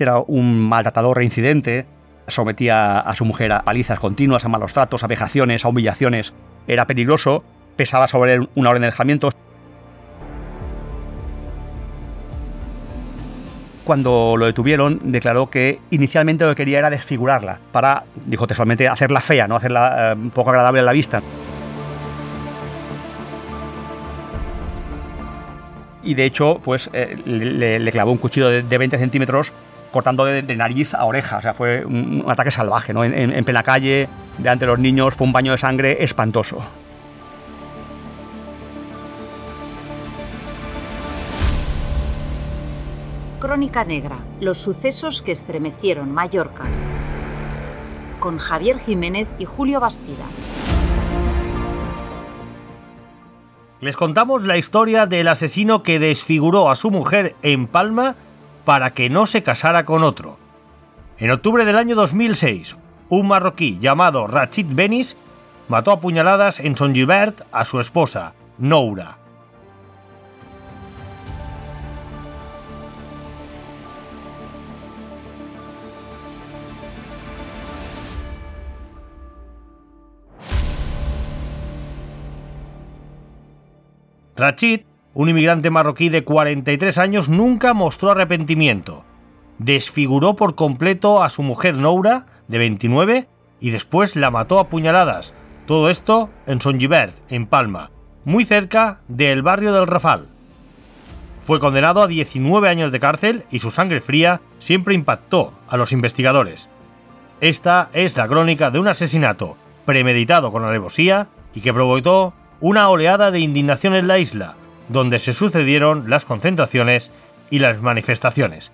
Era un maltratador reincidente, sometía a su mujer a palizas continuas, a malos tratos, a vejaciones, a humillaciones. Era peligroso, pesaba sobre él una orden de alejamiento. Cuando lo detuvieron, declaró que inicialmente lo que quería era desfigurarla, para, dijo textualmente, hacerla fea, no hacerla eh, poco agradable a la vista. Y de hecho, pues eh, le, clavó un cuchillo de, 20 centímetros cortando de, nariz a oreja. O sea, fue un, ataque salvaje, ¿no? En, en, plena calle, delante de los niños, fue un baño de sangre espantoso. Crónica Negra, los sucesos que estremecieron Mallorca, con Javier Jiménez y Julio Bastida. Les contamos la historia del asesino que desfiguró a su mujer en Palma para que no se casara con otro. En octubre del año 2006, un marroquí llamado Rachid Benis mató a puñaladas en Son Gilbert a su esposa, Noura. Rachid, un inmigrante marroquí de 43 años, nunca mostró arrepentimiento. Desfiguró por completo a su mujer Noura, de 29, y después la mató a puñaladas. Todo esto en Givert, en Palma, muy cerca del barrio del Rafal. Fue condenado a 19 años de cárcel y su sangre fría siempre impactó a los investigadores. Esta es la crónica de un asesinato premeditado con alevosía y que provocó una oleada de indignación en la isla, donde se sucedieron las concentraciones y las manifestaciones.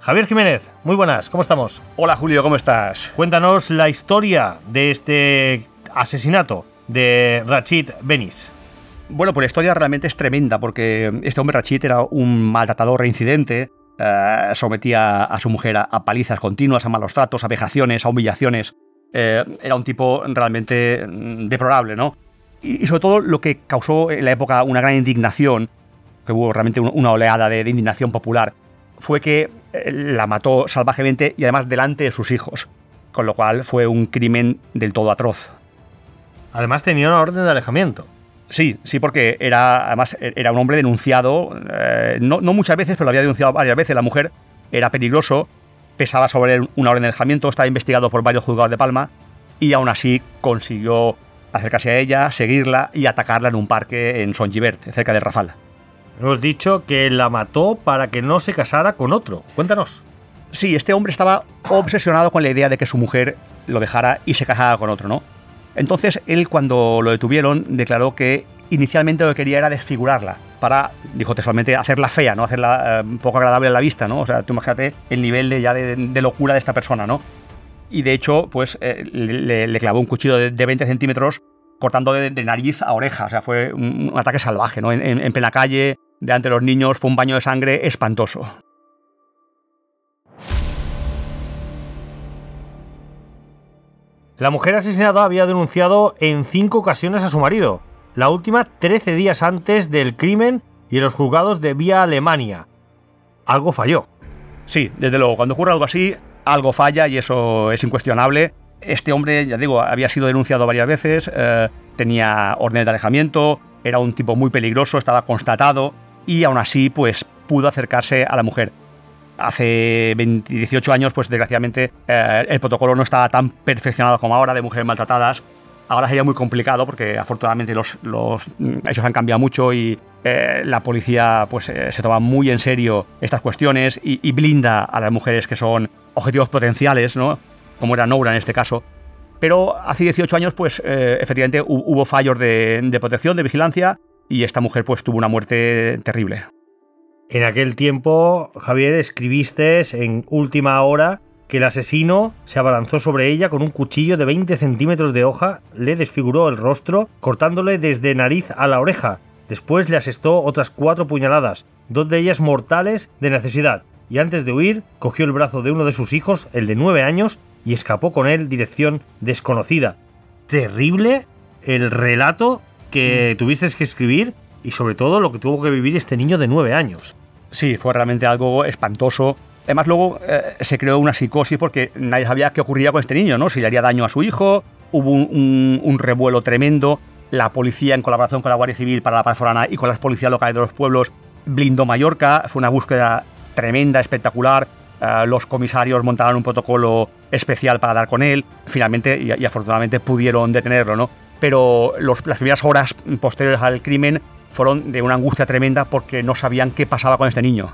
Javier Jiménez, muy buenas, ¿cómo estamos? Hola Julio, ¿cómo estás? Cuéntanos la historia de este asesinato de Rachid Benis. Bueno, pues la historia realmente es tremenda porque este hombre Rachid era un maltratador reincidente, eh, sometía a su mujer a, palizas continuas, a malos tratos, a vejaciones, a humillaciones. Eh, era un tipo realmente mm, deplorable, ¿no? Y, sobre todo lo que causó en la época una gran indignación, que hubo realmente una oleada de, indignación popular, fue que eh, la mató salvajemente y además delante de sus hijos, con lo cual fue un crimen del todo atroz. Además tenía una orden de alejamiento. Sí, sí, porque era, además, era un hombre denunciado, eh, no, no, muchas veces, pero lo había denunciado varias veces. La mujer era peligroso, pesaba sobre él una orden de alejamiento, estaba investigado por varios juzgados de Palma y aún así consiguió acercarse a ella, seguirla y atacarla en un parque en Son Givert, cerca de Rafal. Hemos dicho que la mató para que no se casara con otro. Cuéntanos. Sí, este hombre estaba obsesionado con la idea de que su mujer lo dejara y se casara con otro, ¿no? Entonces él cuando lo detuvieron declaró que inicialmente lo que quería era desfigurarla para, dijo textualmente, hacerla fea, ¿no? Hacerla eh, poco agradable a la vista, ¿no? O sea, tú imagínate el nivel de, ya de, locura de esta persona, ¿no? Y de hecho, pues eh, le, clavó un cuchillo de, 20 centímetros cortando de, nariz a oreja. O sea, fue un, ataque salvaje, ¿no? En, plena calle, delante de los niños, fue un baño de sangre espantoso. La mujer asesinada había denunciado en cinco ocasiones a su marido, la última 13 días antes del crimen y en los juzgados de Vía Alemania. Algo falló. Sí, desde luego, cuando ocurre algo así, algo falla y eso es incuestionable. Este hombre, ya digo, había sido denunciado varias veces, eh, tenía órdenes de alejamiento, era un tipo muy peligroso, estaba constatado y aún así pues pudo acercarse a la mujer. Hace 18 años, pues desgraciadamente eh, el protocolo no estaba tan perfeccionado como ahora de mujeres maltratadas. Ahora sería muy complicado porque afortunadamente los, hechos han cambiado mucho y eh, la policía pues se toma muy en serio estas cuestiones y, blinda a las mujeres que son objetivos potenciales, ¿no? como era Noura en este caso. Pero hace 18 años, pues eh, efectivamente hubo fallos de, protección, de vigilancia, y esta mujer pues tuvo una muerte terrible. En aquel tiempo, Javier, escribiste en última hora que el asesino se abalanzó sobre ella con un cuchillo de 20 centímetros de hoja, le desfiguró el rostro, cortándole desde nariz a la oreja. Después le asestó otras cuatro puñaladas, dos de ellas mortales de necesidad, y antes de huir cogió el brazo de uno de sus hijos, el de nueve años, y escapó con él dirección desconocida. Terrible el relato que mm. tuviste que escribir y sobre todo lo que tuvo que vivir este niño de nueve años. Sí, fue realmente algo espantoso. Además, luego eh, se creó una psicosis porque nadie sabía qué ocurría con este niño, ¿no? Si le haría daño a su hijo, hubo un, revuelo tremendo. La policía, en colaboración con la Guardia Civil para la paz forana y con las policías locales de los pueblos, blindó Mallorca. Fue una búsqueda tremenda, espectacular. Eh, los comisarios montaron un protocolo especial para dar con él. Finalmente y, afortunadamente pudieron detenerlo, ¿no? Pero las primeras horas posteriores al crimen fueron de una angustia tremenda porque no sabían qué pasaba con este niño.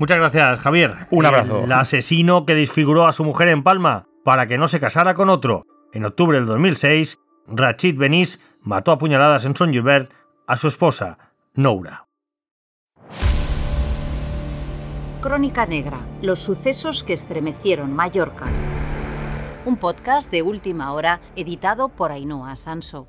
Muchas gracias, Javier. Un abrazo. El asesino que desfiguró a su mujer en Palma para que no se casara con otro. En octubre del 2006, Rachid Benis mató a puñaladas en Son Gilbert a su esposa, Noura. Crónica Negra, los sucesos que estremecieron Mallorca. Un podcast de última hora editado por Ainhoa Sanso.